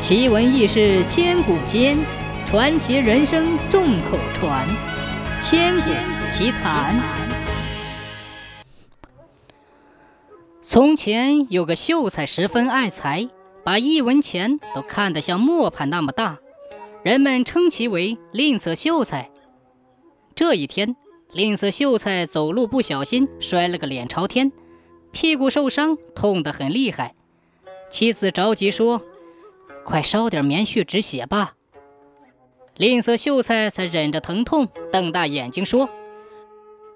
奇闻异事千古间，传奇人生众口传。千古奇谈。从前有个秀才，十分爱财，把一文钱都看得像磨盘那么大，人们称其为吝啬秀才。这一天，吝啬秀才走路不小心摔了个脸朝天，屁股受伤，痛得很厉害。妻子着急说。快烧点棉絮止血吧！吝啬秀才才忍着疼痛，瞪大眼睛说：“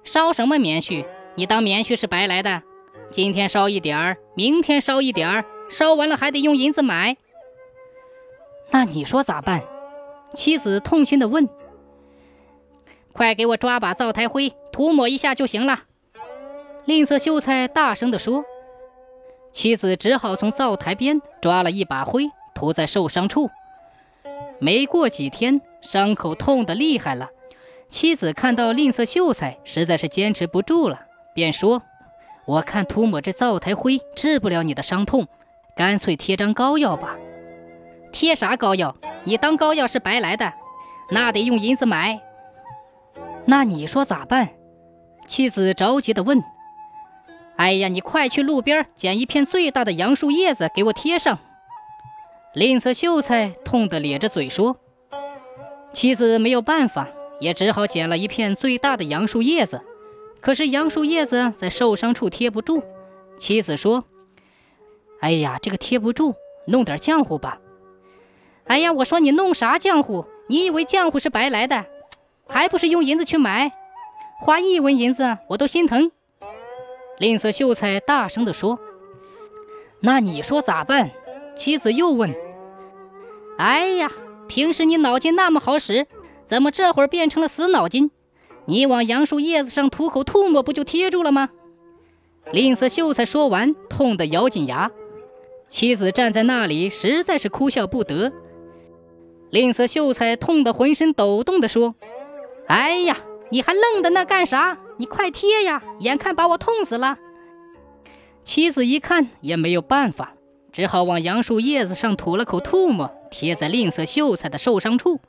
烧什么棉絮？你当棉絮是白来的？今天烧一点儿，明天烧一点儿，烧完了还得用银子买。那你说咋办？”妻子痛心地问。“快给我抓把灶台灰，涂抹一下就行了。”吝啬秀才大声地说。妻子只好从灶台边抓了一把灰。涂在受伤处，没过几天，伤口痛得厉害了。妻子看到吝啬秀才实在是坚持不住了，便说：“我看涂抹这灶台灰治不了你的伤痛，干脆贴张膏药吧。”“贴啥膏药？你当膏药是白来的，那得用银子买。”“那你说咋办？”妻子着急地问。“哎呀，你快去路边捡一片最大的杨树叶子给我贴上。”吝啬秀才痛得咧着嘴说：“妻子没有办法，也只好捡了一片最大的杨树叶子。可是杨树叶子在受伤处贴不住。妻子说：‘哎呀，这个贴不住，弄点浆糊吧。’哎呀，我说你弄啥浆糊？你以为浆糊是白来的？还不是用银子去买？花一文银子我都心疼。”吝啬秀才大声地说：“那你说咋办？”妻子又问。哎呀，平时你脑筋那么好使，怎么这会儿变成了死脑筋？你往杨树叶子上吐口唾沫，不就贴住了吗？吝啬秀才说完，痛得咬紧牙。妻子站在那里，实在是哭笑不得。吝啬秀才痛得浑身抖动地说：“哎呀，你还愣在那干啥？你快贴呀！眼看把我痛死了。”妻子一看也没有办法。只好往杨树叶子上吐了口唾沫，贴在吝啬秀才的受伤处，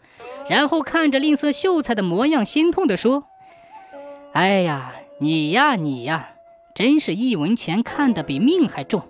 然后看着吝啬秀才的模样，心痛地说：“哎呀，你呀你呀，真是一文钱看得比命还重。”